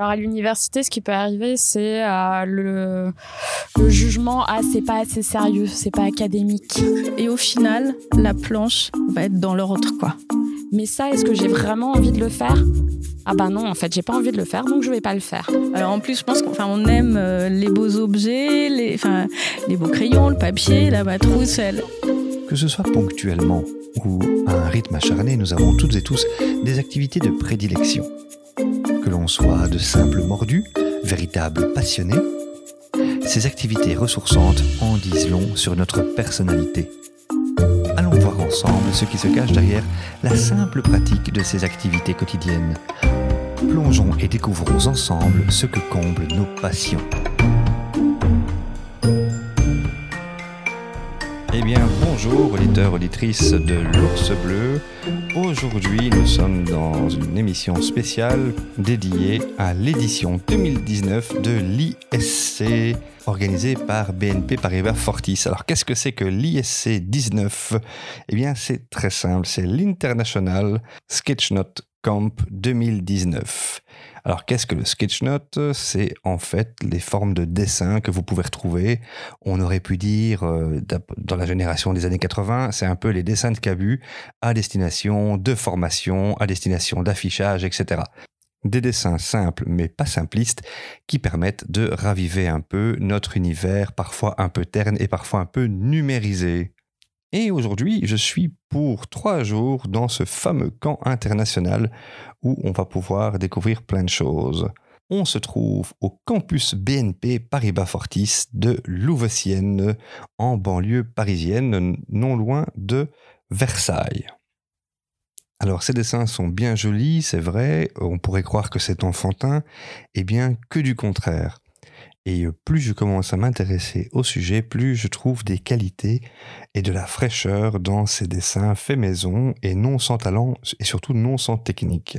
Alors à l'université, ce qui peut arriver, c'est euh, le, le, jugement ah c'est pas assez sérieux, c'est pas académique. Et au final, la planche va être dans l'ordre quoi. Mais ça, est-ce que j'ai vraiment envie de le faire? Ah bah non, en fait, j'ai pas envie de le faire, donc je vais pas le faire. Alors en plus, je pense qu'on on aime euh, les beaux objets, les, enfin, les beaux crayons, le papier, la elle. Que ce soit ponctuellement ou à un rythme acharné, nous avons toutes et tous des activités de prédilection. Que l'on soit de simples mordus, véritables passionnés, ces activités ressourçantes en disent long sur notre personnalité. Allons voir ensemble ce qui se cache derrière la simple pratique de ces activités quotidiennes. Plongeons et découvrons ensemble ce que comblent nos passions. Eh bien, bonjour auditeurs, auditrices de l'Ours Bleu. Aujourd'hui, nous sommes dans une émission spéciale dédiée à l'édition 2019 de l'ISC, organisée par BNP Paribas Fortis. Alors, qu'est-ce que c'est que l'ISC 19 Eh bien, c'est très simple, c'est l'International Sketchnote Camp 2019. Alors qu'est-ce que le sketchnote C'est en fait les formes de dessin que vous pouvez retrouver. On aurait pu dire, euh, dans la génération des années 80, c'est un peu les dessins de Cabu à destination de formation, à destination d'affichage, etc. Des dessins simples mais pas simplistes qui permettent de raviver un peu notre univers, parfois un peu terne et parfois un peu numérisé. Et aujourd'hui, je suis pour trois jours dans ce fameux camp international où on va pouvoir découvrir plein de choses. On se trouve au campus BNP Paribas Fortis de Louveciennes, en banlieue parisienne, non loin de Versailles. Alors ces dessins sont bien jolis, c'est vrai, on pourrait croire que c'est enfantin, et eh bien que du contraire. Et euh, plus je commence à m'intéresser au sujet, plus je trouve des qualités et de la fraîcheur dans ces dessins faits maison et non sans talent et surtout non sans technique.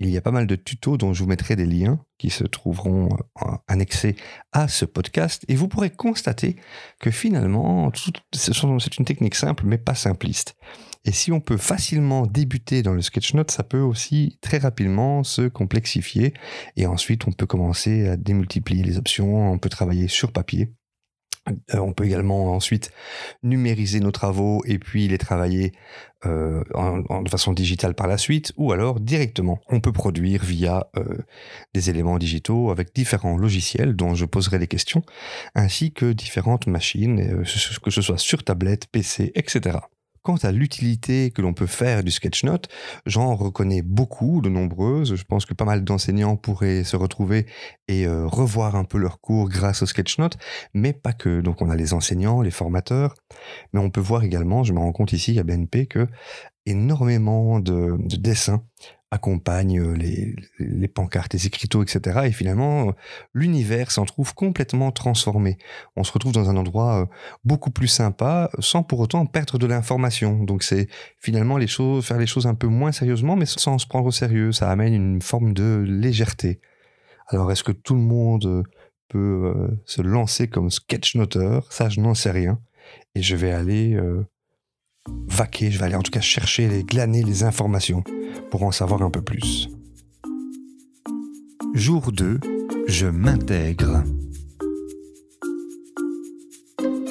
Il y a pas mal de tutos dont je vous mettrai des liens qui se trouveront euh, annexés à ce podcast et vous pourrez constater que finalement c'est une technique simple mais pas simpliste. Et si on peut facilement débuter dans le sketchnote, ça peut aussi très rapidement se complexifier. Et ensuite, on peut commencer à démultiplier les options, on peut travailler sur papier. Euh, on peut également ensuite numériser nos travaux et puis les travailler euh, en, de façon digitale par la suite, ou alors directement, on peut produire via euh, des éléments digitaux avec différents logiciels dont je poserai des questions, ainsi que différentes machines, que ce soit sur tablette, PC, etc. Quant à l'utilité que l'on peut faire du sketchnote, j'en reconnais beaucoup, de nombreuses. Je pense que pas mal d'enseignants pourraient se retrouver et euh, revoir un peu leurs cours grâce au sketchnote, mais pas que. Donc on a les enseignants, les formateurs, mais on peut voir également, je me rends compte ici à BNP, que énormément de dessins accompagne euh, les, les, pancartes, les écriteaux, etc. Et finalement, euh, l'univers s'en trouve complètement transformé. On se retrouve dans un endroit euh, beaucoup plus sympa, sans pour autant perdre de l'information. Donc c'est finalement les choses, faire les choses un peu moins sérieusement, mais sans se prendre au sérieux. Ça amène une forme de légèreté. Alors est-ce que tout le monde peut se lancer comme sketchnoteur? Ça, je n'en sais rien. Et je vais aller vaquer, je vais aller en tout cas chercher, les glaner les informations pour en savoir un peu plus. Jour 2, je m'intègre.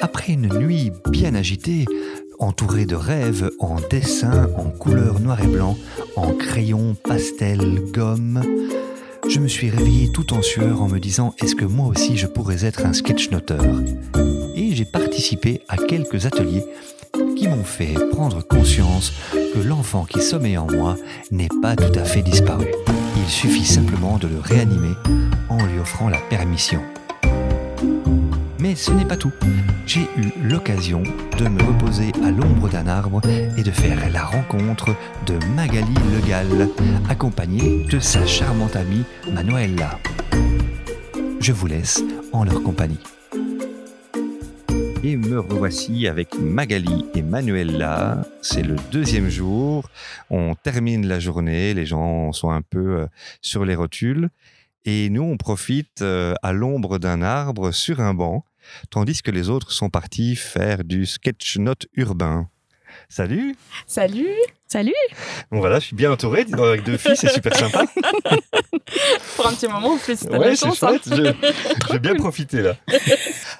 Après une nuit bien agitée, entourée de rêves en dessin, en couleur noir et blanc, en crayon, pastel, gomme, je me suis réveillé tout en sueur en me disant est-ce que moi aussi je pourrais être un sketchnoteur? Et j'ai participé à quelques ateliers qui m'ont fait prendre conscience que l'enfant qui sommeille en moi n'est pas tout à fait disparu. Il suffit simplement de le réanimer en lui offrant la permission. Mais ce n'est pas tout. J'ai eu l'occasion de me reposer à l'ombre d'un arbre et de faire la rencontre de Magali Legal, accompagnée de sa charmante amie Manuela. Je vous laisse en leur compagnie. Et me revoici avec Magali et Manuela. C'est le deuxième jour. On termine la journée. Les gens sont un peu euh, sur les rotules. Et nous, on profite euh, à l'ombre d'un arbre sur un banc, tandis que les autres sont partis faire du sketch note urbain. Salut Salut Salut Bon voilà, je suis bien entouré, avec deux filles, c'est super sympa. Pour un petit moment, en plus, t'as Ouais, c'est hein. chouette, je, je vais bien profiter là.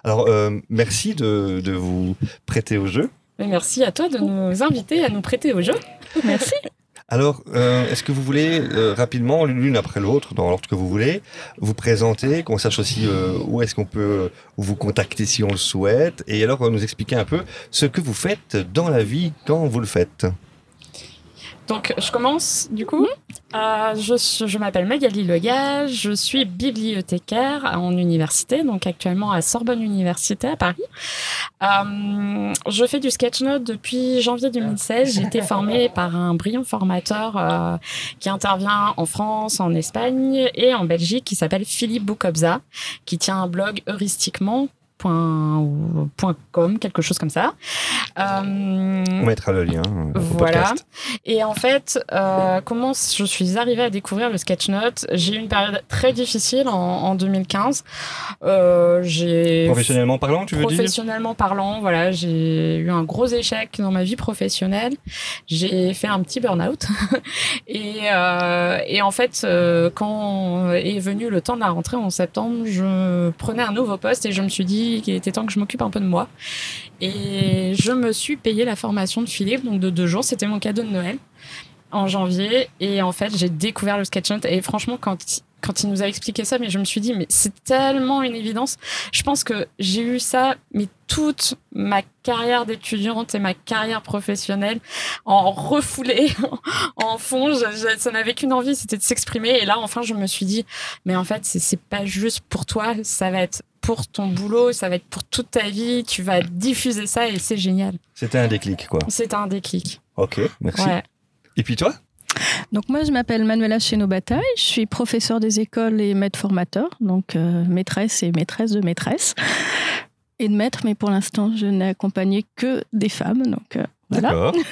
Alors, euh, merci de, de vous prêter au jeu. Mais merci à toi de nous inviter à nous prêter au jeu. Merci. Alors, euh, est-ce que vous voulez euh, rapidement, l'une après l'autre, dans l'ordre que vous voulez, vous présenter, qu'on sache aussi euh, où est-ce qu'on peut vous contacter si on le souhaite, et alors euh, nous expliquer un peu ce que vous faites dans la vie quand vous le faites. Donc, je commence du coup. Euh, je m'appelle Magali Lega, je suis bibliothécaire en université, donc actuellement à Sorbonne Université à Paris. Euh, je fais du sketchnote depuis janvier 2016. J'ai été formée par un brillant formateur euh, qui intervient en France, en Espagne et en Belgique, qui s'appelle Philippe Boukobza, qui tient un blog heuristiquement. Point, ou point .com, quelque chose comme ça. Euh, On mettra le lien euh, au voilà. podcast. Et en fait, euh, comment je suis arrivée à découvrir le sketchnote J'ai eu une période très difficile en, en 2015. Euh, j'ai Professionnellement parlant, tu veux dire? Professionnellement parlant, voilà, j'ai eu un gros échec dans ma vie professionnelle. J'ai fait un petit burn-out. et, euh, et en fait, euh, quand est venu le temps de la rentrée en septembre, je prenais un nouveau poste et je me suis dit qu'il était temps que je m'occupe un peu de moi. Et je me suis payé la formation de Philippe, donc de deux jours. C'était mon cadeau de Noël en janvier. Et en fait, j'ai découvert le sketchnote. Et franchement, quand, quand il nous a expliqué ça, mais je me suis dit, mais c'est tellement une évidence. Je pense que j'ai eu ça, mais toute ma carrière d'étudiante et ma carrière professionnelle en refoulé, en fond. Ça n'avait qu'une envie, c'était de s'exprimer. Et là, enfin, je me suis dit, mais en fait, c'est pas juste pour toi, ça va être pour ton boulot, ça va être pour toute ta vie. Tu vas diffuser ça et c'est génial. C'était un déclic, quoi. C'est un déclic. Ok, merci. Ouais. Et puis toi? Donc moi, je m'appelle Manuela Cheno-Bataille, je suis professeure des écoles et maître formateur, donc euh, maîtresse et maîtresse de maîtresse et de maître, mais pour l'instant, je n'ai accompagné que des femmes, donc euh, voilà.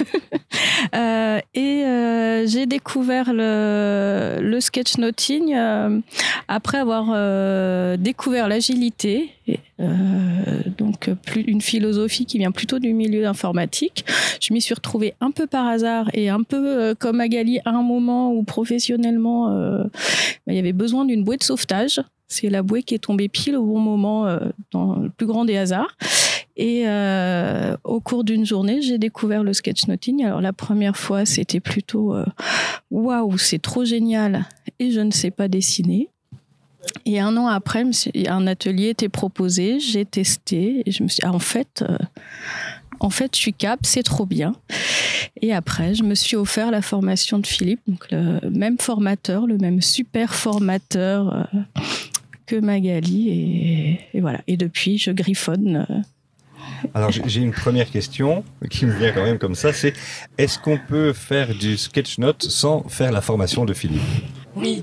Euh, et euh, j'ai découvert le, le sketchnoting euh, après avoir euh, découvert l'agilité, euh, donc plus une philosophie qui vient plutôt du milieu informatique. Je m'y suis retrouvée un peu par hasard et un peu euh, comme Magali à un moment où professionnellement euh, bah, il y avait besoin d'une bouée de sauvetage. C'est la bouée qui est tombée pile au bon moment euh, dans le plus grand des hasards. Et euh, au cours d'une journée, j'ai découvert le sketchnoting. Alors la première fois, c'était plutôt euh, waouh, c'est trop génial et je ne sais pas dessiner. Et un an après, un atelier était proposé, j'ai testé et je me suis dit, ah, en fait, euh, en fait, je suis cap, c'est trop bien. Et après, je me suis offert la formation de Philippe, donc le même formateur, le même super formateur que Magali. Et, voilà. Et depuis, je griffonne. Alors j'ai une première question qui me vient quand même comme ça, c'est est-ce qu'on peut faire du sketchnote sans faire la formation de Philippe? Oui.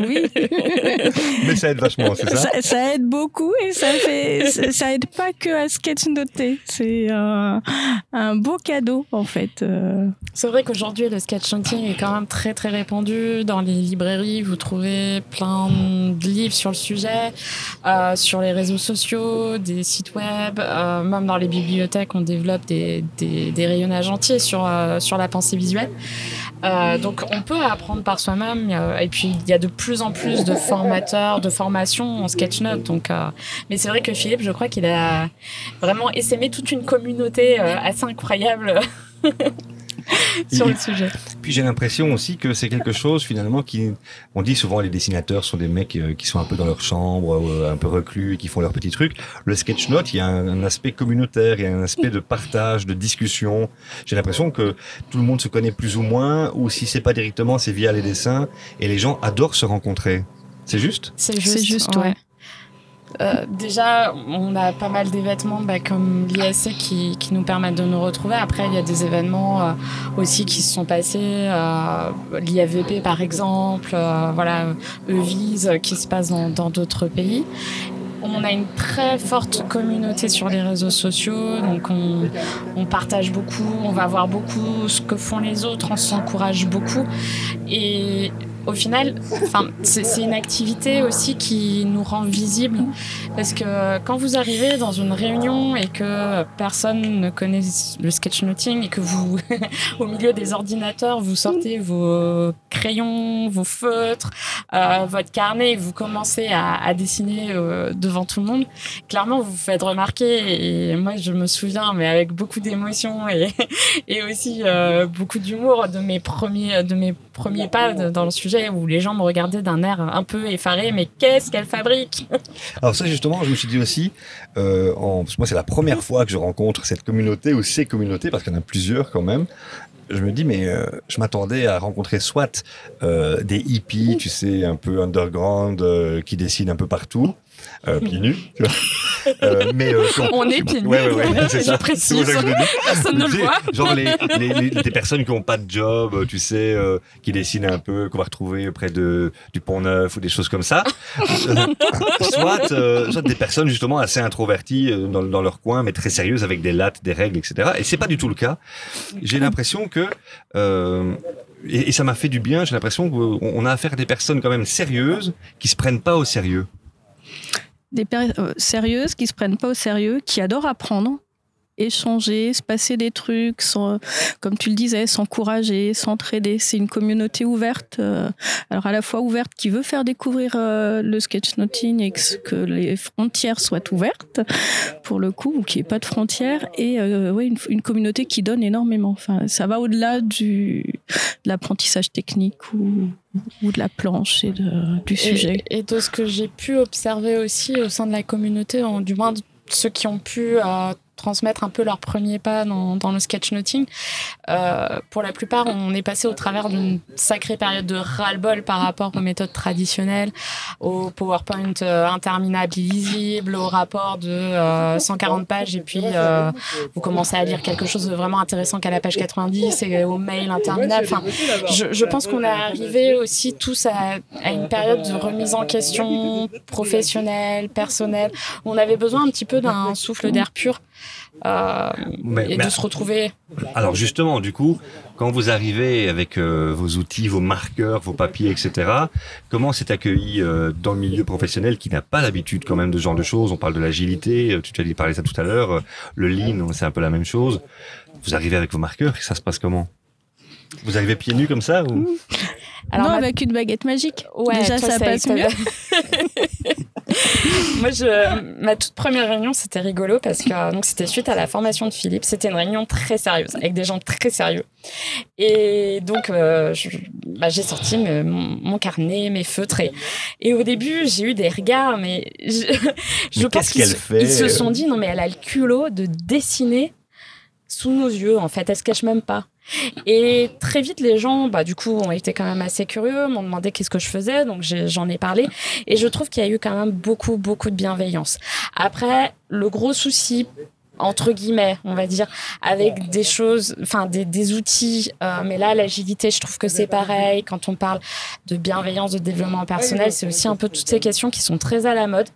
Oui. Mais ça aide vachement, c'est ça, ça, ça aide beaucoup et ça fait ça- aide pas que à sketchnoter c'est un, un beau cadeau en fait Euh, C'est vrai qu'aujourd'hui, le sketchnoting est quand même très très répandu. Dans les librairies, vous trouvez plein de livres sur le sujet, euh, sur les réseaux sociaux, des sites web, euh, même dans les bibliothèques, on développe des, des, des rayonnages entiers sur, euh, sur la pensée visuelle. Euh, donc on peut apprendre par soi-même euh, et puis il y a de plus en plus de formateurs, de formations en sketchnote. Donc, euh, mais c'est vrai que Philippe, je crois qu'il a vraiment essaimé toute une communauté euh, assez incroyable sur le sujet. Puis j'ai l'impression aussi que c'est quelque chose finalement qui, on dit souvent les dessinateurs sont des mecs euh, qui sont un peu dans leur chambre, euh, un peu reclus, et qui font leurs petits trucs. Le sketchnote, il y a un, un aspect communautaire, il y a un aspect de partage, de discussion. J'ai l'impression que tout le monde se connaît plus ou moins, ou si c'est pas directement, c'est via les dessins, et les gens adorent se rencontrer. C'est juste? C'est C'est juste, ouais. Euh, déjà, on a pas mal d'événements bah, comme l'ISC qui, qui nous permettent de nous retrouver. Après, il y a des événements euh, aussi qui se sont passés, euh, l'IAVP par exemple, euh, voilà, Evise euh, qui se passe dans d'autres pays. On a une très forte communauté sur les réseaux sociaux, donc on, on partage beaucoup, on va voir beaucoup ce que font les autres, on s'encourage beaucoup. Et au final, c'est une activité aussi qui nous rend visibles. Parce que quand vous arrivez dans une réunion et que personne ne connaît le sketchnoting et que vous, au milieu des ordinateurs, vous sortez vos crayons, vos feutres, euh, votre carnet, et vous commencez à, dessiner euh, devant tout le monde, clairement vous vous faites remarquer. Et moi je me souviens, mais avec beaucoup d'émotion et, et aussi euh, beaucoup d'humour de mes premiers de mes premiers pas dans le sujet où les gens me regardaient d'un air un peu effaré, mais qu'est-ce qu'elle fabrique? Alors ça justement, je me suis dit aussi, euh, en, moi c'est la première fois que je rencontre cette communauté ou ces communautés, parce qu'il y en a plusieurs quand même, je me dis, mais euh, je m'attendais à rencontrer soit euh, des hippies, tu sais, un peu underground, qui dessinent un peu partout, pieds nus, tu vois. Euh, mais euh, on est pieds. Ouais, ouais, ouais, c'est ça. Précise. Personne ne le voit. Genre les, les, des personnes qui n'ont pas de job, tu sais, euh, qui dessinent un peu, qu'on va retrouver près de du Pont Neuf ou des choses comme ça. soit, soit des personnes justement assez introverties dans, dans, leur coin, mais très sérieuses avec des lattes, des règles, etc. Et c'est pas du tout le cas. J'ai l'impression que et, et, ça m'a fait du bien. J'ai l'impression qu'on a affaire à des personnes quand même sérieuses qui se prennent pas au sérieux des personnes euh, sérieuses qui se prennent pas au sérieux, qui adorent apprendre, échanger, se passer des trucs, comme tu le disais, s'encourager, s'entraider. C'est une communauté ouverte, euh, alors à la fois ouverte qui veut faire découvrir euh, le sketchnoting et que, les frontières soient ouvertes, pour le coup, ou qu'il n'y ait pas de frontières, et ouais, une, communauté qui donne énormément. Enfin, ça va au-delà du, de l'apprentissage technique ou, ou de la planche et de, du sujet. Et, de ce que j'ai pu observer aussi au sein de la communauté, du moins ceux qui ont pu euh, transmettre un peu leurs premiers pas dans, le sketchnoting. Euh, pour la plupart, on est passé au travers d'une sacrée période de ras-le-bol par rapport aux méthodes traditionnelles, au PowerPoint euh, interminable illisible, au rapport de 140 euh, pages et puis euh, vous commencez à lire quelque chose de vraiment intéressant qu'à la page 90 et au mail interminable. Enfin, je, pense qu'on est arrivé aussi tous à, à, une période de remise en question professionnelle, personnelle. On avait besoin un petit peu d'un souffle d'air pur euh, et de se retrouver. Alors justement, du coup, quand vous arrivez avec euh, vos outils, vos marqueurs, vos papiers, etc., comment c'est accueilli euh, dans le milieu professionnel qui n'a pas l'habitude quand même de ce genre de choses? On parle de l'agilité, tu as parlé ça tout à l'heure, le lean, c'est un peu la même chose. Vous arrivez avec vos marqueurs, ça se passe comment? Vous arrivez pieds nus comme ça ou? Alors, non, avec une baguette magique. Ouais, Déjà, ça passe mieux. Moi, je, ma toute première réunion, c'était rigolo parce que donc c'était suite à la formation de Philippe. C'était une réunion très sérieuse avec des gens très sérieux. Et donc, euh, bah, j'ai sorti mon, carnet, mes feutres. Et, au début, j'ai eu des regards, mais je, je pense qu'ils se sont dit non, mais elle a le culot de dessiner sous nos yeux. En fait, elle se cache même pas? Et très vite, les gens, bah, du coup, ont été quand même assez curieux, m'ont demandé qu'est-ce que je faisais, donc j'en ai parlé. Et je trouve qu'il y a eu quand même beaucoup, beaucoup de bienveillance. Après, le gros souci entre guillemets, on va dire, avec des choses, enfin des, des outils. Euh, mais là, l'agilité, je trouve que c'est pareil. Quand on parle de bienveillance, de développement personnel, c'est aussi un peu toutes ces questions qui sont très à la mode,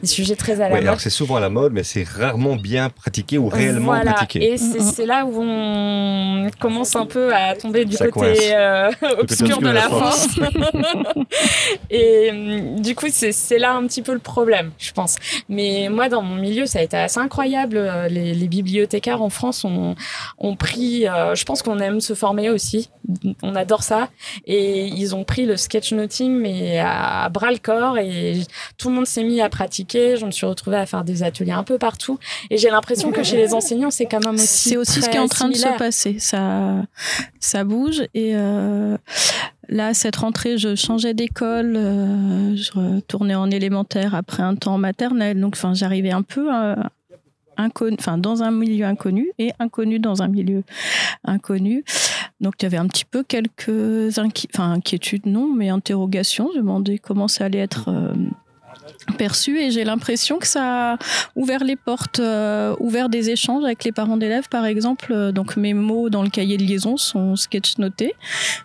des sujets très à la oui, mode. Alors c'est souvent à la mode, mais c'est rarement bien pratiqué ou réellement voilà. pratiqué. Et c'est là où on commence un peu à tomber du côté euh, obscur de la force. et hum, du coup, c'est là un petit peu le problème, je pense. Mais moi, dans mon milieu, ça a été assez incroyable les, bibliothécaires en France ont, ont pris, euh, je pense qu'on aime se former aussi, on adore ça, et ils ont pris le sketchnoting mais à, bras le corps. Et tout le monde s'est mis à pratiquer. Je me suis retrouvée à faire des ateliers un peu partout, et j'ai l'impression que chez les enseignants c'est quand même aussi c'est aussi ce qui est en train de se passer. Ça, ça bouge. Et euh, Là, cette rentrée, je changeais d'école, euh, je retournais en élémentaire après un temps en maternelle, donc enfin, j'arrivais un peu à, inconnu, dans un milieu inconnu et inconnu dans un milieu inconnu. Donc il y avait un petit peu quelques enfin, inquiétudes, non, mais interrogations. Je demandais comment ça allait être. Euh, perçu et j'ai l'impression que ça a ouvert les portes, euh, ouvert des échanges avec les parents d'élèves par exemple. Euh, donc mes mots dans le cahier de liaison sont sketch notés,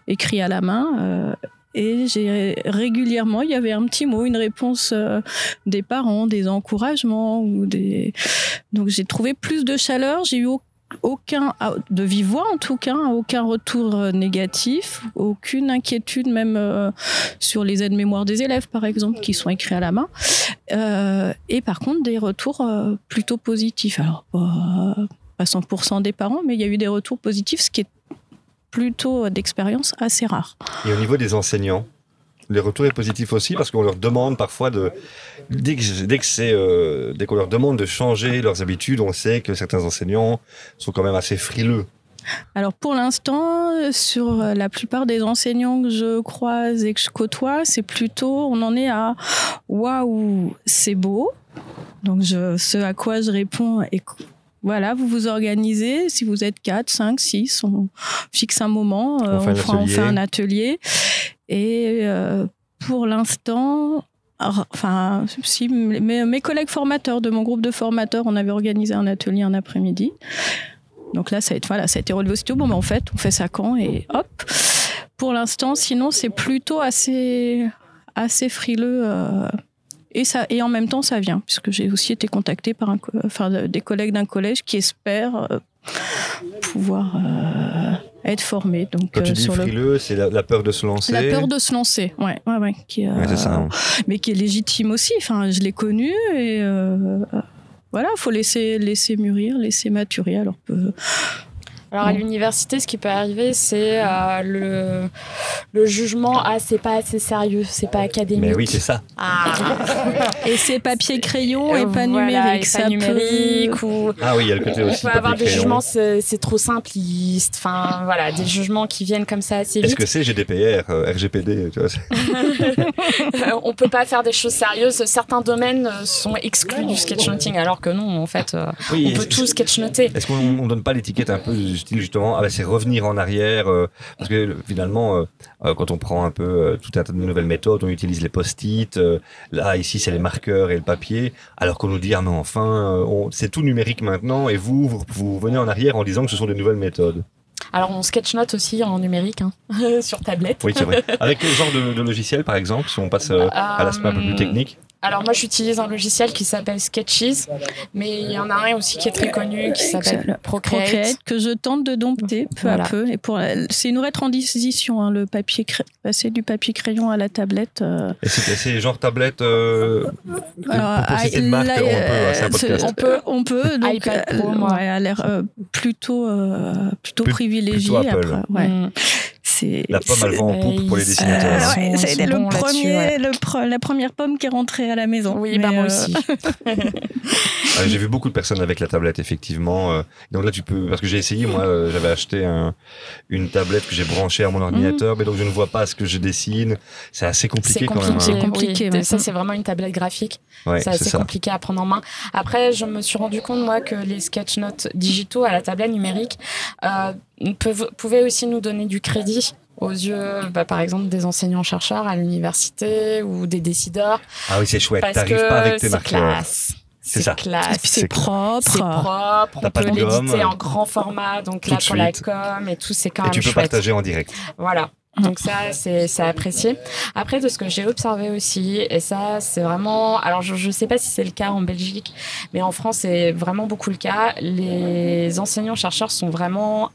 écrits à la main. Et régulièrement, il y avait un petit mot, une réponse euh, des parents, des encouragements. Donc j'ai trouvé plus de chaleur. J'ai eu aucun, de vive voix en tout cas, aucun retour euh, négatif, aucune inquiétude même euh, sur les aides-mémoire des élèves par exemple qui sont écrits à la main. Et par contre des retours plutôt positifs. Alors pas 100% des parents, mais il y a eu des retours positifs, ce qui est plutôt d'expérience assez rare. Et au niveau des enseignants les retours sont positifs aussi parce qu'on leur demande parfois de dès que dès que c'est euh, dès qu'on leur demande de changer leurs habitudes, on sait que certains enseignants sont quand même assez frileux. Alors pour l'instant, sur la plupart des enseignants que je croise et que je côtoie, c'est plutôt on en est à waouh, c'est beau. Donc je, ce à quoi je réponds est voilà, vous vous organisez. Si vous êtes 4, 5, 6, on fixe un moment, on, euh, fait, un atelier. Et euh, pour l'instant, enfin, si mes, collègues formateurs de mon groupe de formateurs, on avait organisé un atelier un après-midi. Donc là, ça a été, voilà, ça a été relevé aussitôt. Bon, ben, en fait, on fait ça quand et hop. Pour l'instant, sinon, c'est plutôt assez, assez frileux. Euh, et, ça, et en même temps, ça vient, puisque j'ai aussi été contactée par un, enfin, des collègues d'un collège qui espèrent euh, pouvoir euh, être formés. Donc, Quand tu euh, dis sur frileux, c'est la, peur de se lancer La peur de se lancer, ouais. ouais, ouais, qui, c'est ça. Hein. Mais qui est légitime aussi. Enfin, je l'ai connu et voilà, il faut laisser, laisser mûrir, laisser maturer. Alors, alors à l'université, ce qui peut arriver, c'est euh, le, le jugement ah c'est pas assez sérieux, c'est pas académique. Mais oui, c'est ça. Ah. et c'est papier crayon et pas numérique, ça numérique ou. Ah oui, il y a le côté aussi. On peut avoir des jugements, c'est trop simpliste. Enfin voilà, des jugements qui viennent comme ça assez vite. Est-ce que c'est GDPR, euh, RGPD tu vois euh, On peut pas faire des choses sérieuses. Certains domaines sont exclus du sketchnoting, alors que non, en fait, on peut tout sketchnoter. Est-ce qu'on donne pas l'étiquette un peu justement, ah bah, c'est revenir en arrière, euh, parce que finalement, euh, euh, quand on prend un peu tout un tas de nouvelles méthodes, on utilise les post-it, là ici c'est les marqueurs et le papier, alors qu'on nous dit ah mais enfin, c'est tout numérique maintenant, et vous, vous, venez en arrière en disant que ce sont des nouvelles méthodes. Alors on sketchnote aussi en numérique, hein, sur tablette. Oui, c'est vrai. Avec quel genre de, de, logiciel, par exemple, si on passe à l'aspect un peu plus technique? Alors moi j'utilise un logiciel qui s'appelle Sketches, mais il y en a un aussi qui est très connu qui s'appelle Procreate. que je tente de dompter peu à peu. Et pour c'est une transition, hein, le papier passer du papier crayon à la tablette. Euh. Et c'est genre tablette. Euh, Alors, pour citer de marque, on peut. Euh, on peut, on peut. Donc, iPad Pro, moi. Ouais, a l'air plutôt plutôt privilégié. Après, ouais. La pomme elle vend en poupe pour les dessinateurs. c'est le premier, le la première pomme qui est rentrée à la maison. Oui, bah moi euh, aussi. J'ai vu beaucoup de personnes avec la tablette effectivement. Euh. Donc là tu peux parce que j'ai essayé moi euh, j'avais acheté une tablette que j'ai branchée à mon ordinateur mais donc je ne vois pas ce que je dessine. C'est assez compliqué, quand même. C'est compliqué. Hein. ça c'est vraiment une tablette graphique. c'est assez compliqué à prendre en main. Après je me suis rendu compte moi que les sketch notes digitaux à la tablette numérique peuvent, pouvaient aussi nous donner du crédit aux yeux, bah, par exemple, des enseignants-chercheurs à l'université ou des décideurs. Ah oui, c'est chouette. T'arrives pas avec tes marqueurs. C'est ça. Classe. C'est propre. C'est propre. On peut l'éditer en grand format, donc là pour la com et tout, c'est quand même Et tu peux partager en direct. Voilà. Donc ça, c'est apprécié. Après, de ce que j'ai observé aussi, et ça, c'est vraiment... Alors, je ne sais pas si c'est le cas en Belgique, mais en France, c'est vraiment beaucoup le cas. Les enseignants-chercheurs sont vraiment...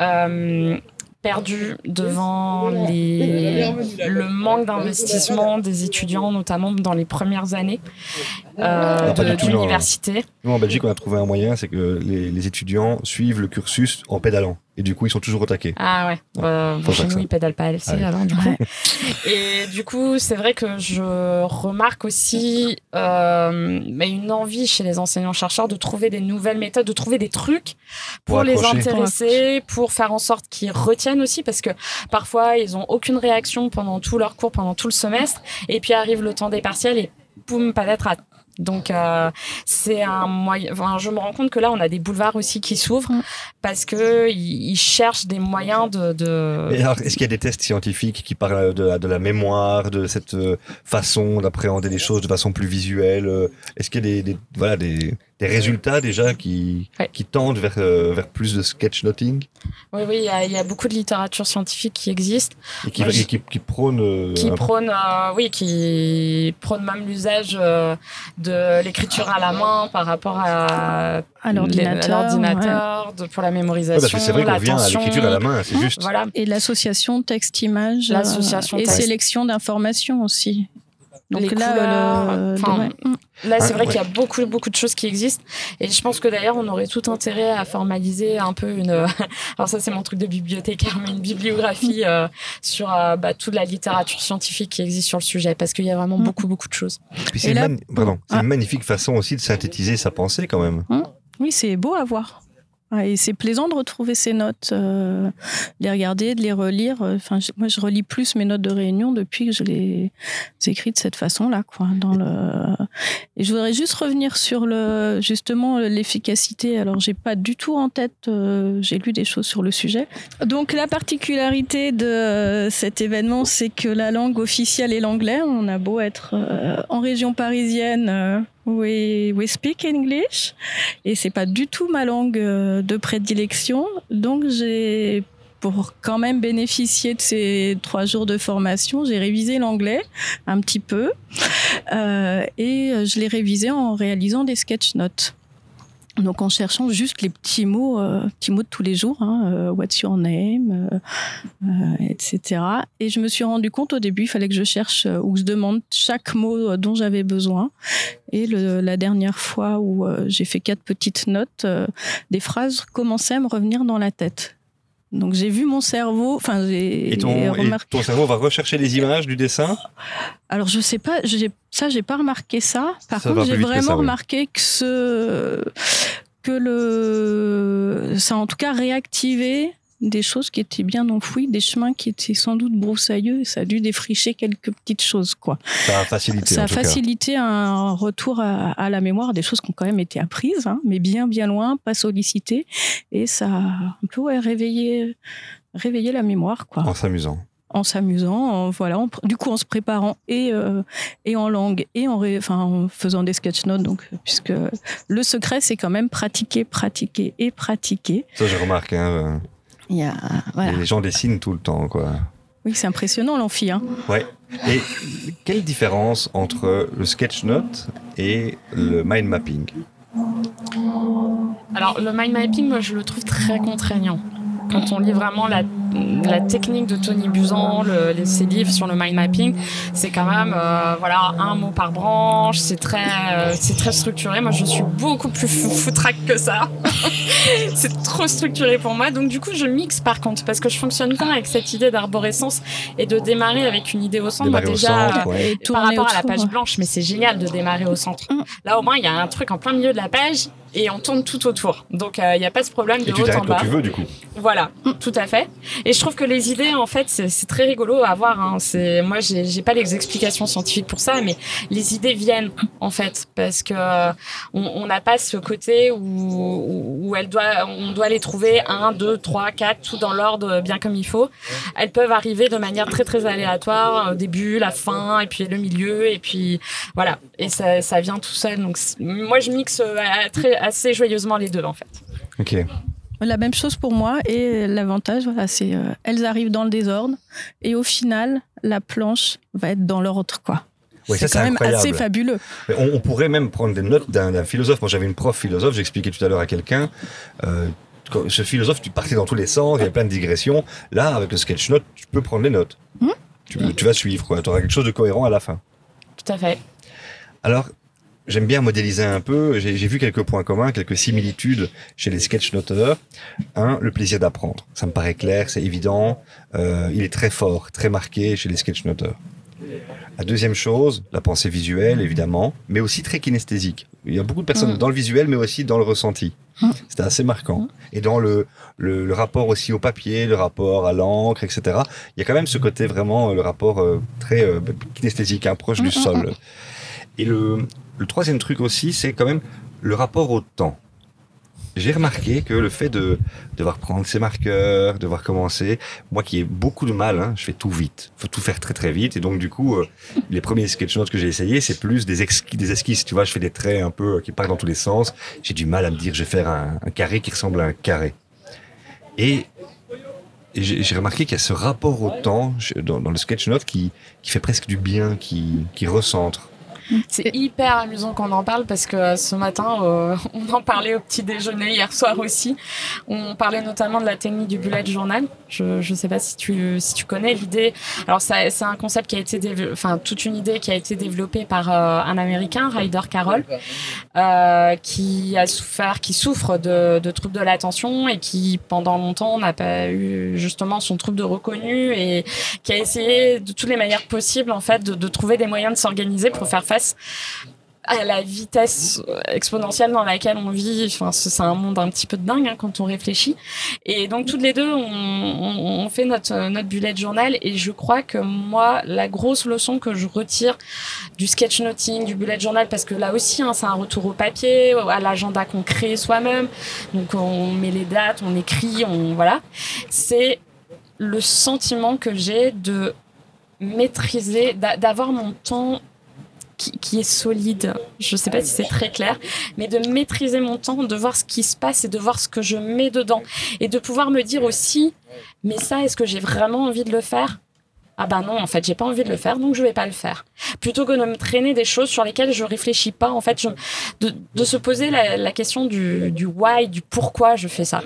Euh, perdu devant les, le manque d'investissement des étudiants, notamment dans les premières années euh, de, l'université. Nous, en Belgique, on a trouvé un moyen, c'est que les, les, étudiants suivent le cursus en pédalant. Et du coup, ils sont toujours au taquet. Ah ouais. Euh, chez nous, ils pédalent pas LC ah alors, du coup. Et du coup, c'est vrai que je remarque aussi euh, une envie chez les enseignants-chercheurs de trouver des nouvelles méthodes, de trouver des trucs pour, les intéresser, pour faire en sorte qu'ils retiennent aussi, parce que parfois, ils ont aucune réaction pendant tout leur cours, pendant tout le semestre. Et puis arrive le temps des partiels et boum, pas d'être à donc euh, c'est un moyen. Enfin, je me rends compte que là, on a des boulevards aussi qui s'ouvrent mm. parce que ils, cherchent des moyens de. de... est-ce qu'il y a des tests scientifiques qui parlent de, de la mémoire, de cette euh, façon d'appréhender les choses de façon plus visuelle euh, Est-ce qu'il y a des, voilà des des résultats déjà qui, qui tendent vers, euh, vers plus de sketchnoting Oui, oui, il y, a beaucoup de littérature scientifique qui existe. Et qui, qui, qui, prône... qui prône, euh, oui, qui prône même l'usage de l'écriture à la main par rapport à, À l'ordinateur, pour la mémorisation, Ouais, parce que c'est vrai qu'on vient à l'écriture à la main, c'est juste. Voilà. Et l'association texte-image. euh, L'association Et texte. sélection d'informations aussi. Donc Les là, couleurs, le- enfin, ouais. Mm. Là, c'est Ah, vrai ouais. qu'il y a beaucoup, beaucoup de choses qui existent. Et je pense que d'ailleurs, on aurait tout intérêt à formaliser un peu une. Alors, ça, c'est mon truc de bibliothécaire, mais une bibliographie euh, sur euh, bah, toute la littérature scientifique qui existe sur le sujet, parce qu'il y a vraiment Mm. beaucoup, beaucoup de choses. Puis c'est Et une, là- c'est Ah. une magnifique façon aussi de synthétiser sa pensée quand même. Oui, c'est beau à voir. Ouais, et c'est plaisant de retrouver ces notes, euh, les regarder, de les relire. Enfin, je- moi, je relis plus mes notes de réunion depuis que je les écris de cette façon-là, quoi. Dans le. Et je voudrais juste revenir sur le justement l'efficacité. Alors, j'ai pas du tout en tête. euh, j'ai lu des choses sur le sujet. Donc, la particularité de euh, cet événement, c'est que la langue officielle est l'anglais. On a beau être euh, en région parisienne. We, we speak English et c'est pas du tout ma langue euh, de prédilection. Donc j'ai pour quand même bénéficier de ces trois jours de formation, j'ai révisé l'anglais un petit peu euh, et euh, je l'ai révisé en réalisant des sketch notes. Donc en cherchant juste les petits mots, euh, petits mots de tous les jours, hein, euh, what's your name, euh, euh, etc. Et je me suis rendu compte au début, il fallait que je cherche euh, ou que je demande chaque mot euh, dont j'avais besoin. Et le- la dernière fois où j'ai fait quatre petites notes, des phrases commençaient à me revenir dans la tête. Donc j'ai vu mon cerveau, enfin j'ai ton, et remarqué. ton cerveau va rechercher les images du dessin? Alors je sais pas, j'ai- ça j'ai pas remarqué ça. Par Ça contre j'ai vraiment ça, oui. remarqué que ce que le ça a en tout cas réactivé des choses qui étaient bien enfouies, des chemins qui étaient sans doute broussailleux, et ça a dû défricher quelques petites choses quoi. Ça a facilité Ça a cas. un retour à, à la mémoire, des choses qui ont quand même été apprises, hein, mais bien bien loin, pas sollicitées, et ça a un peu ouais, réveillé réveillé la mémoire quoi En s'amusant. en s'amusant, voilà, en du coup en se préparant et, euh, et en langue et en, ré- enfin, en faisant des sketch notes. Donc, puisque le secret, c'est quand même pratiquer, pratiquer et pratiquer. Ça, je remarque. Hein, Il y a, voilà. Les gens dessinent tout le temps, quoi. Oui, c'est impressionnant l'amphi. Hein. Ouais. Et quelle différence entre le sketch note et le mind mapping? Alors, le mind mapping, moi, je le trouve très contraignant. Quand on lit vraiment la, la technique de Tony Buzan, le, les, ses livres sur le mind mapping, c'est quand même euh, voilà un mot par branche, c'est très euh, c'est très structuré. Moi, je suis beaucoup plus fou- foutraque que ça. c'est trop structuré pour moi. Donc du coup, je mixe par contre parce que je fonctionne pas avec cette idée d'arborescence et de démarrer avec une idée au centre. Moi, au déjà, centre, ouais. Et par rapport à la page blanche, mais c'est génial de démarrer au centre. Mm. Là, au moins, il y a un truc en plein milieu de la page et on tourne tout autour. Donc, euh, il n'y a pas ce problème de Et tu haut en quand bas. tu veux, du coup. Voilà, tout à fait. Et je trouve que les idées, en fait, c'est très rigolo à voir. Hein. C'est moi, j'ai pas les explications scientifiques pour ça, mais les idées viennent en fait parce que euh, on n'a pas ce côté où, où elle doit, on doit les trouver un, deux, trois, quatre, tout dans l'ordre bien comme il faut. Elles peuvent arriver de manière très très aléatoire, au début, la fin, et puis le milieu, et puis voilà. Et ça, ça vient tout seul. Donc moi, je mixe euh, à- très, assez joyeusement les deux en fait. Ok. La même chose pour moi et l'avantage, voilà, c'est euh, elles arrivent dans le désordre et au final, la planche va être dans l'ordre, quoi. Ouais, c'est quand même incroyable. assez fabuleux. On, on pourrait même prendre des notes d'un philosophe. Moi, j'avais une prof philosophe, j'expliquais tout à l'heure à quelqu'un. euh, ce philosophe, tu partais dans tous les sens, il y avait plein de digressions. Là, avec le sketch note, tu peux prendre les notes. Mhm. Tu, tu vas suivre, quoi. Tu auras quelque chose de cohérent à la fin. Tout à fait. Alors, j'aime bien modéliser un peu. J'ai vu quelques points communs, quelques similitudes chez les sketch-noteurs. Un, le plaisir d'apprendre. Ça me paraît clair, c'est évident. Euh, il est très fort, très marqué chez les sketch-noteurs. La deuxième chose, la pensée visuelle, évidemment, mais aussi très kinesthésique. Il y a beaucoup de personnes Mm. dans le visuel, mais aussi dans le ressenti. Mm. C'était assez marquant. Et dans le, le, le rapport aussi au papier, le rapport à l'encre, etc. Il y a quand même ce côté vraiment, euh, le rapport euh, très euh, kinesthésique, hein, proche Mm, du mm, sol. Et le, le troisième truc aussi, c'est quand même le rapport au temps. J'ai remarqué que le fait de devoir prendre ses marqueurs, devoir commencer, moi qui ai beaucoup de mal, hein, je fais tout vite, faut tout faire très très vite, et donc du coup, euh, les premiers sketch notes que j'ai essayé, c'est plus des, esquisses, tu vois, je fais des traits un peu euh, qui partent dans tous les sens, j'ai du mal à me dire, je vais faire un, un carré qui ressemble à un carré. Et, et j'ai remarqué qu'il y a ce rapport au temps dans le sketch note qui, qui fait presque du bien, qui, qui recentre. C'est hyper amusant qu'on en parle parce que ce matin, euh, on en parlait au petit déjeuner hier soir aussi. On parlait notamment de la technique du bullet journal. Je ne sais pas si tu si tu connais l'idée. Alors c'est un concept qui a été enfin toute une idée qui a été développée par euh, un Américain, Ryder Carroll, euh, qui a souffert, qui souffre de, de troubles de l'attention et qui pendant longtemps n'a pas eu justement son trouble de reconnu et qui a essayé de toutes les manières possibles en fait de trouver des moyens de s'organiser pour faire face à la vitesse exponentielle dans laquelle on vit. Enfin, c'est un monde un petit peu dingue hein, quand on réfléchit. Et donc toutes les deux, on, fait notre notre bullet journal. Et je crois que moi, la grosse leçon que je retire du sketchnoting, du bullet journal, parce que là aussi, hein, c'est un retour au papier, à l'agenda qu'on crée soi-même. Donc on met les dates, on écrit, on voilà. C'est le sentiment que j'ai de maîtriser, d'avoir mon temps qui, est solide. Je ne sais pas si c'est très clair, mais de maîtriser mon temps, de voir ce qui se passe et de voir ce que je mets dedans. Et de pouvoir me dire aussi, mais ça, est-ce que j'ai vraiment envie de le faire? Ah ben non, en fait, j'ai pas envie de le faire, donc je vais pas le faire. Plutôt que de me traîner des choses sur lesquelles je réfléchis pas, en fait, de, se poser la, question du, du why, du pourquoi je fais ça.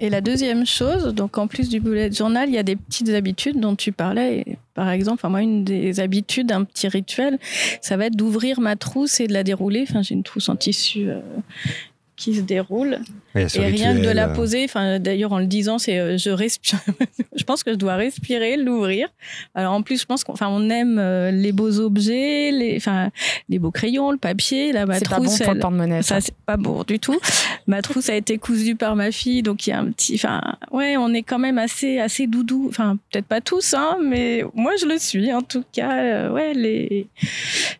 Et la deuxième chose, donc en plus du bullet journal, il y a des petites habitudes dont tu parlais. Par exemple, moi, une des habitudes, un petit rituel, ça va être d'ouvrir ma trousse et de la dérouler. Enfin, j'ai une trousse en tissu euh, qui se déroule. et rien que de la euh. poser, enfin, d'ailleurs, en le disant, c'est euh, je respire. je pense que je dois respirer, l'ouvrir. Alors, en plus, je pense qu'on on aime euh, les beaux objets, les, les beaux crayons, le papier, la ma C'est pas bon pour le porte-monnaie. Ça, c'est pas bon du tout. ma trousse a été cousue par ma fille, donc il y a un petit, enfin, ouais, on est quand même assez, assez doudou. Enfin, peut-être pas tous, hein, mais moi, je le suis, en tout cas. ouais, les,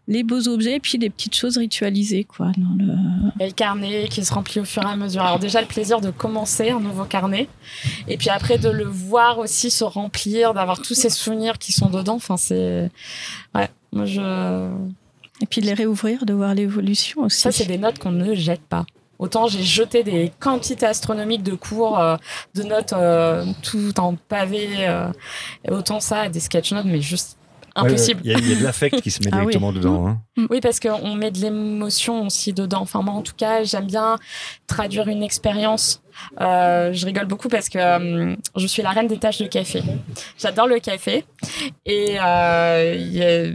les beaux objets, et puis des petites choses ritualisées, quoi, dans le. Et le carnet qui se remplit au fur et à mesure. Alors déjà le plaisir de commencer un nouveau carnet et puis après de le voir aussi se remplir, d'avoir tous ces souvenirs qui sont dedans. Enfin c'est ouais, moi je et puis de les réouvrir, de voir l'évolution aussi. Ça c'est des notes qu'on ne jette pas. Autant j'ai jeté des quantités astronomiques de cours, euh, de notes euh, tout en pavé, euh, autant ça, des sketch notes, mais juste impossible. Il y, a de l'affect qui se met ah directement dedans. Hein. Mm. Oui, parce qu'on met de l'émotion aussi dedans. Enfin, moi, en tout cas, j'aime bien traduire une expérience. Euh, je rigole beaucoup parce que euh, je suis la reine des tâches de café. J'adore le café et euh,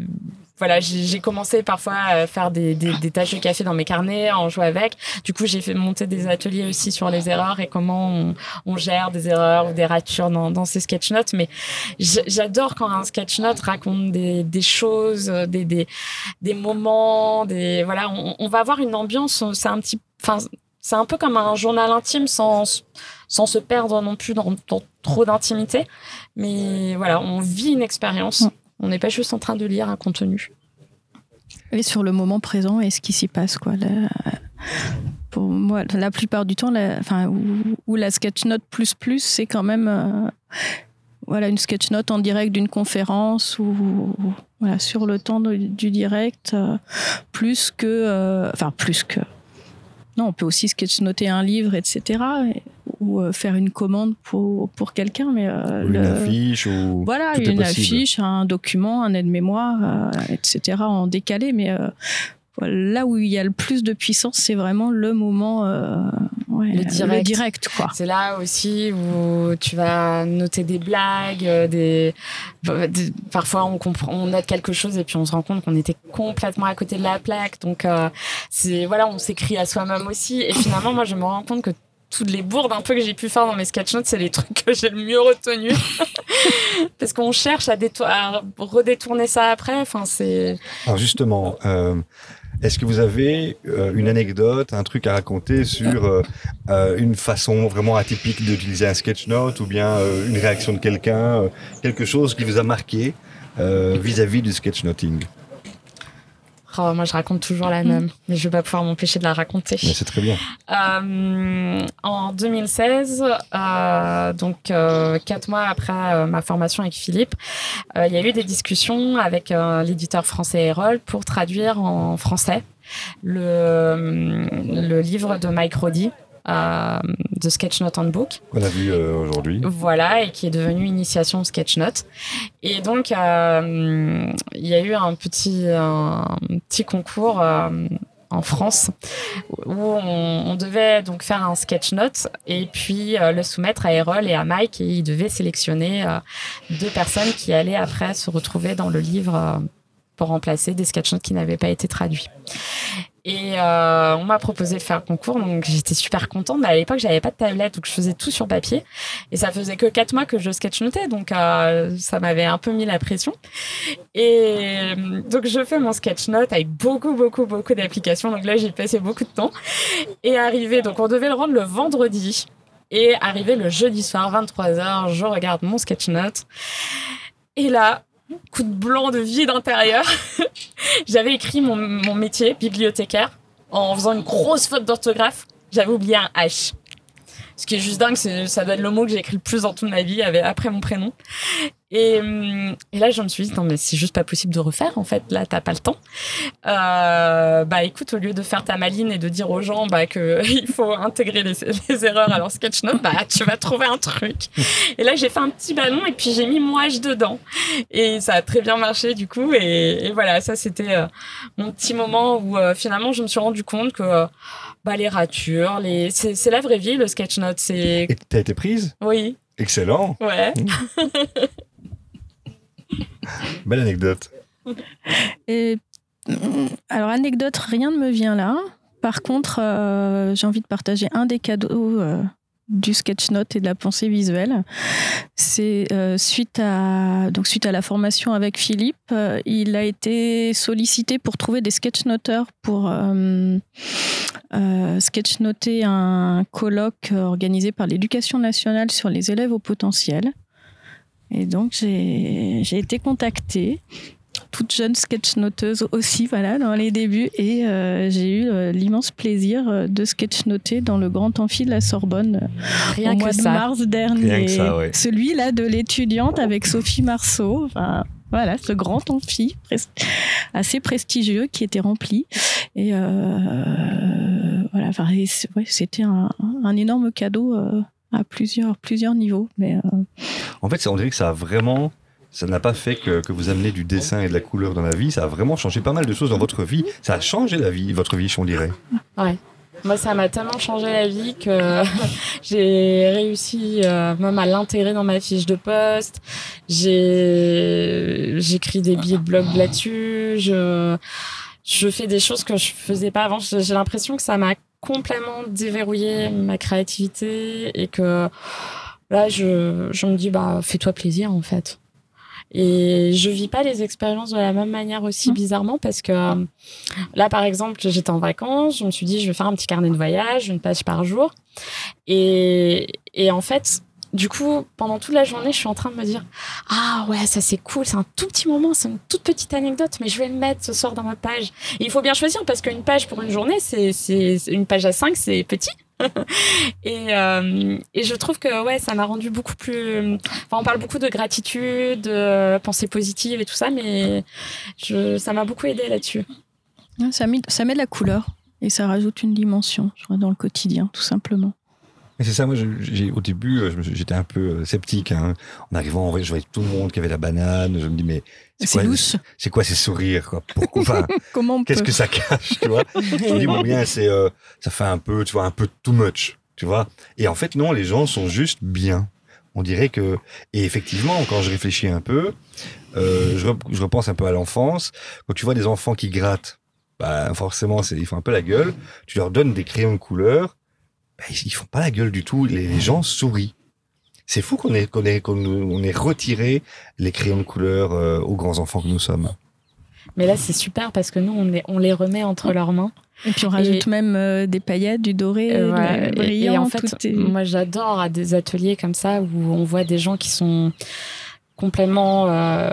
voilà, j'ai commencé parfois à faire des, des, des, tâches de café dans mes carnets, en jouer avec. Du coup, j'ai fait monter des ateliers aussi sur les erreurs et comment on, on gère des erreurs ou des ratures dans, dans ces sketch notes. Mais j'adore quand un sketch note raconte des, des choses, des, des, des moments, des voilà, on, on va avoir une ambiance. C'est un petit, enfin, c'est un peu comme un journal intime sans sans se perdre non plus dans, dans trop d'intimité. Mais voilà, on vit une expérience. On n'est pas juste en train de lire un contenu. Et sur le moment présent et ce qui s'y passe, quoi. pour moi, la plupart du temps, la, enfin, où, la sketch note plus plus, c'est quand même euh, voilà une sketch note en direct d'une conférence ou sur le temps du direct, euh, plus que, euh, plus que. Non, on peut aussi sketch noter un livre, etc ou euh, faire une commande pour, pour quelqu'un. Mais, euh, une affiche ou. Voilà, une affiche, un document, un aide-mémoire, euh, etc. en décalé. Mais là où il y a le plus de puissance, c'est vraiment le moment, le, direct. direct quoi. C'est là aussi où tu vas noter des blagues, des, parfois on comprend, on note quelque chose et puis on se rend compte qu'on était complètement à côté de la plaque. Donc c'est voilà, on s'écrit à soi-même aussi. Et finalement, moi, je me rends compte que toutes les bourdes un peu que j'ai pu faire dans mes sketch notes, c'est les trucs que j'ai le mieux retenus. Parce qu'on cherche à, à, redétourner ça après. Enfin, c'est. Alors justement, euh, est-ce que vous avez euh, une anecdote, un truc à raconter sur euh, une façon vraiment atypique d'utiliser un sketch note ou bien une réaction de quelqu'un, quelque chose qui vous a marqué vis-à-vis -vis du sketchnoting? Oh, moi, je raconte toujours la même, mais je vais pas pouvoir m'empêcher de la raconter. Mais c'est très bien. Euh, en 2016, euh, donc euh, quatre mois après euh, ma formation avec Philippe, euh, il y a eu des discussions avec l'éditeur français Erol pour traduire en français le, le livre de Mike Roddy, euh, de Sketchnote Handbook. Qu'on a vu euh, aujourd'hui. Voilà, et qui est devenu Initiation Sketchnote. Et donc, euh, il y a eu un petit, un petit concours en France où on, on, devait donc faire un sketch note et puis le soumettre à Errol et à Mike et ils devaient sélectionner deux personnes qui allaient après se retrouver dans le livre pour remplacer des sketch notes qui n'avaient pas été traduits. Et euh, on m'a proposé de faire le concours, donc j'étais super contente. Mais à l'époque, j'avais pas de tablette, donc je faisais tout sur papier. Et ça faisait que quatre mois que je sketchnotais, donc euh, ça m'avait un peu mis la pression. Et euh, donc je fais mon sketchnote avec beaucoup, beaucoup, beaucoup d'applications. Donc là, j'ai passé beaucoup de temps. Et arrivé, donc on devait le rendre le vendredi. Et arrivé le jeudi soir, 23h, je regarde mon sketchnote. Et là, coup de blanc de vide intérieur. J'avais écrit mon, métier, bibliothécaire, en faisant une grosse faute d'orthographe. J'avais oublié un H. Ce qui est juste dingue, ça doit être le mot que j'ai écrit le plus dans toute ma vie, après mon prénom. Et, hum, et, là, je me suis dit, non, mais c'est juste pas possible de refaire, en fait. Là, t'as pas le temps. Euh, bah, écoute, au lieu de faire ta maline et de dire aux gens, bah, que il faut intégrer les, erreurs à leur sketch note, bah, tu vas trouver un truc. Et là, j'ai fait un petit ballon et puis j'ai mis moi dedans. Et ça a très bien marché, du coup. Et, et voilà, ça, c'était euh, mon petit moment où, euh, finalement, je me suis rendu compte que, bah, les ratures, les, c'est la vraie vie, le sketch note. C'est... Et t'as été prise? Oui. Excellent. Ouais. Belle anecdote. Et, alors, anecdote, rien ne me vient là. Par contre, euh, j'ai envie de partager un des cadeaux euh, du sketch note et de la pensée visuelle. C'est euh, suite à donc suite à la formation avec Philippe, euh, il a été sollicité pour trouver des sketchnoteurs pour euh, euh, sketchnoter un colloque organisé par l'Éducation nationale sur les élèves au potentiel. Et donc j'ai été contactée toute jeune sketchnoteuse aussi, voilà, dans les débuts. Et euh, j'ai eu euh, l'immense plaisir euh, de sketchnoter dans le grand amphi de la Sorbonne Rien au que mois ça. de mars dernier. Rien que ça, ouais. Celui-là de l'étudiante avec Sophie Marceau. Enfin, voilà, ce grand amphi pres- assez prestigieux qui était rempli. Et euh, voilà, enfin, ouais, c'était un, un énorme cadeau euh, à plusieurs, plusieurs niveaux. Mais euh, En fait, ça- on dirait que ça a vraiment. Ça n'a pas fait que, que vous amenez du dessin et de la couleur dans la vie, ça a vraiment changé pas mal de choses dans votre vie. Ça a changé la vie, votre vie, on dirait. Moi, ça m'a tellement changé la vie que j'ai réussi euh, même à l'intégrer dans ma fiche de poste. J'ai j'écris des billets de blog là-dessus. Je je fais des choses que je faisais pas avant. J'ai l'impression que ça m'a complètement déverrouillé ma créativité et que là, je je me dis bah fais-toi plaisir en fait. Et je vis pas les expériences de la même manière aussi bizarrement parce que euh, là, par exemple, j'étais en vacances, je me suis dit, je vais faire un petit carnet de voyage, une page par jour. Et, et en fait, du coup, pendant toute la journée, je suis en train de me dire, ah ouais, ça c'est cool, c'est un tout petit moment, c'est une toute petite anecdote, mais je vais le mettre ce soir dans ma page. Et il faut bien choisir parce qu'une page pour une journée, c'est- une page à 5, c'est petit. et, euh, et je trouve que ouais, ça m'a rendu beaucoup plus. Enfin, on parle beaucoup de gratitude, de pensée positive et tout ça, mais je, ça m'a beaucoup aidé là-dessus. Ouais, Ça met, ça met de la couleur et ça rajoute une dimension dans le quotidien, tout simplement. Mais c'est ça, moi, j'ai, au début, j'étais un peu euh, sceptique. Hein. En arrivant, en vrai, je voyais tout le monde qui avait la banane. Je me dis, mais c'est louche. c'est quoi ces sourires quoi? Pourquoi? Enfin, Comment Qu'est-ce que ça cache, tu vois? Je me dis, bon, bien, c'est, euh, ça fait un peu, tu vois, un peu too much, tu vois? Et en fait, non, les gens sont juste bien. On dirait que... Et effectivement, quand je réfléchis un peu, euh, je, je repense un peu à l'enfance. Quand tu vois des enfants qui grattent, bah, forcément, c'est, ils font un peu la gueule. Tu leur donnes des crayons de couleur, bah, ils, ils font pas la gueule du tout. Les, les gens sourient. C'est fou qu'on ait, qu'on ait, qu'on ait retiré les crayons de couleur euh, aux grands enfants que nous sommes. Mais là, c'est super parce que nous, on les, on les remet entre leurs mains. Et puis on rajoute même euh, des paillettes, du doré, Euh, de et, brillant, et en fait, tout est- moi, j'adore à des ateliers comme ça où on voit des gens qui sont complètement euh,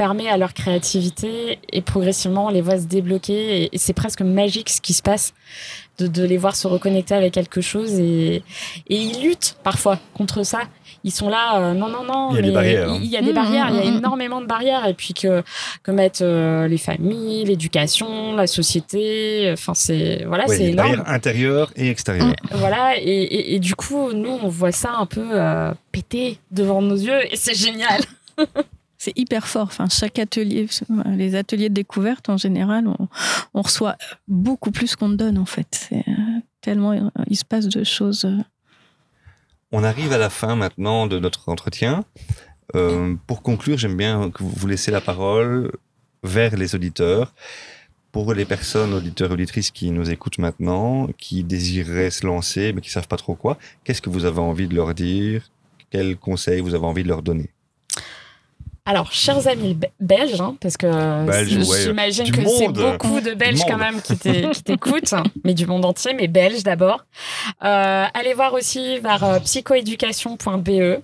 fermés à leur créativité et progressivement on les voit se débloquer et, c'est presque magique ce qui se passe de, de, les voir se reconnecter avec quelque chose et, et ils luttent parfois contre ça ils sont là, euh, non, non, non. Il y a des barrières. Il y a des barrières, il y a hein. mmh, mmh, mmh. énormément de barrières. Et puis que, que mettent euh, les familles, l'éducation, la société. Enfin, c'est voilà, c'est énorme. Barrières intérieures et extérieures. Voilà, et, et, du coup, nous, on voit ça un peu euh, péter devant nos yeux et c'est génial. c'est hyper fort. Enfin, chaque atelier, les ateliers de découverte en général, on, reçoit beaucoup plus qu'on donne en fait. C'est tellement il se passe de choses on arrive à la fin maintenant de notre entretien. Euh, pour conclure, j'aime bien que vous laissez la parole vers les auditeurs. Pour les personnes, auditeurs, auditrices qui nous écoutent maintenant, qui désireraient se lancer, mais qui savent pas trop quoi, qu'est-ce que vous avez envie de leur dire? Quels conseils vous avez envie de leur donner? Alors, chers amis belges, hein, parce que j'imagine que c'est beaucoup de Belges quand même qui t'écoutent, mais du monde entier, mais belges d'abord. Euh, allez voir aussi vers euh, psychoéducation.be.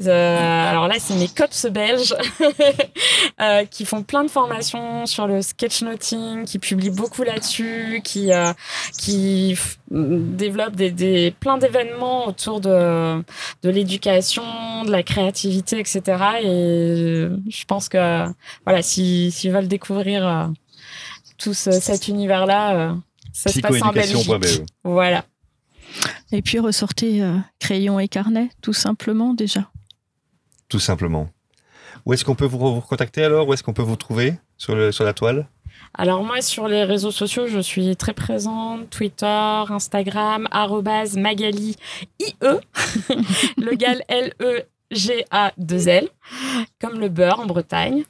Euh, alors là, c'est mes cops belges euh, qui font plein de formations sur le sketchnoting, qui publient beaucoup là-dessus, qui euh, qui développent des, des plein d'événements autour de de l'éducation, de la créativité, etc. Et je pense que voilà, s'ils veulent découvrir tout cet univers-là, ça se passe en Belgique. E. Voilà. Et puis ressortez crayon et carnet, tout simplement déjà tout simplement. Où est-ce qu'on peut vous contacter alors? Où est-ce qu'on peut vous trouver sur, le, la toile? Alors moi sur les réseaux sociaux je suis très présente Twitter, Instagram Magali IE le gal L E G A 2 L comme le beurre en Bretagne.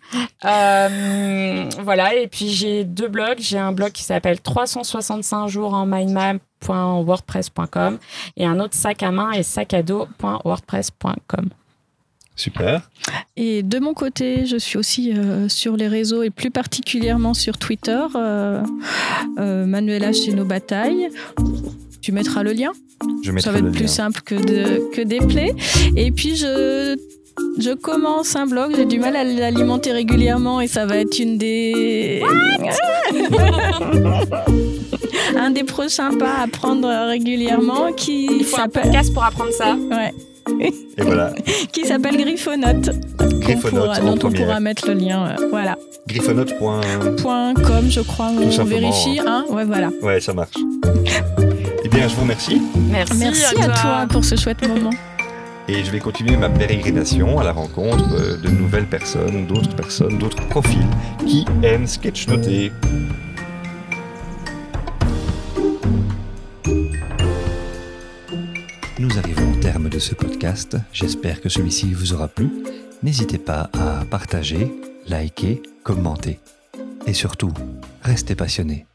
Euh, voilà et puis j'ai deux blogs, j'ai un blog qui s'appelle 365 jours en mindmap.wordpress.com et un autre sac à main et sac à dos.wordpress.com. Super. Et de mon côté, je suis aussi euh, sur les réseaux et plus particulièrement sur Twitter, euh, euh, Manuela chez nos batailles. Tu mettras le lien je Ça va être plus simple que, de, que des plays. Et puis, je, je commence un blog, j'ai du mal à l'alimenter régulièrement et ça va être une des... un des prochains pas à prendre régulièrement qui Il faut un podcast pour apprendre ça. Ouais. Et voilà. qui s'appelle Griffonote. Griffonote. dont on pourra mettre le lien. Euh, voilà. Griffonote.com, je crois. on vérifie. Hein ouais, voilà. Ouais, ça marche. eh bien, je vous remercie. Merci, Merci à, toi. pour ce chouette moment. Et je vais continuer ma pérégrination à la rencontre euh, de nouvelles personnes, d'autres personnes, d'autres profils qui aiment sketchnoter. Nous arrivons de ce podcast. J'espère que celui-ci vous aura plu. N'hésitez pas à partager, liker, commenter. Et surtout, restez passionnés.